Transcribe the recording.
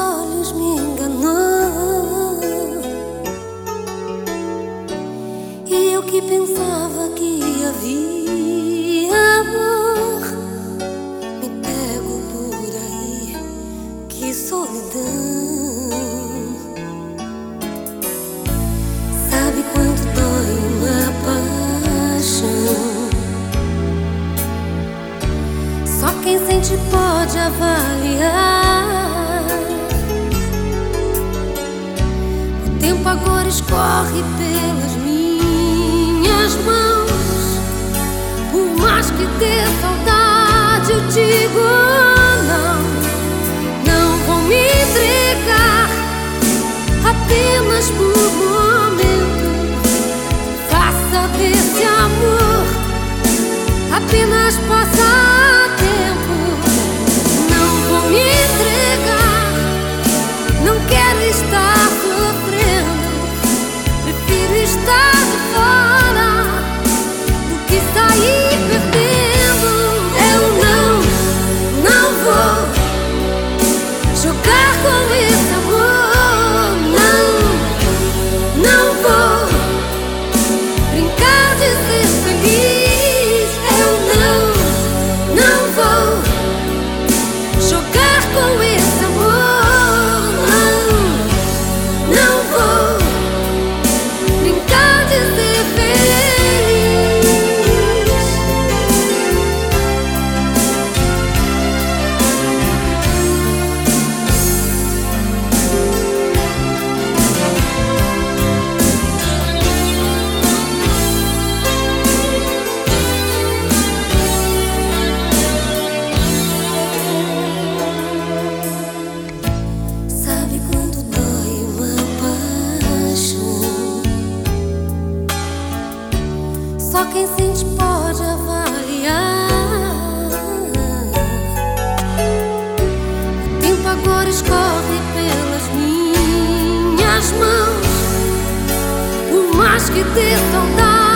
olhos me enganou. E eu que pensava que havia amor, me pego por aí, que solidão. Sabe quanto dói uma paixão? Só quem sente pode avaliar. Tempo agora escorre pelas minhas mãos. Por mais que dê saudade, eu digo Só quem sente pode avaliar. O tempo agora escorre pelas minhas mãos. Por mais que dê saudade,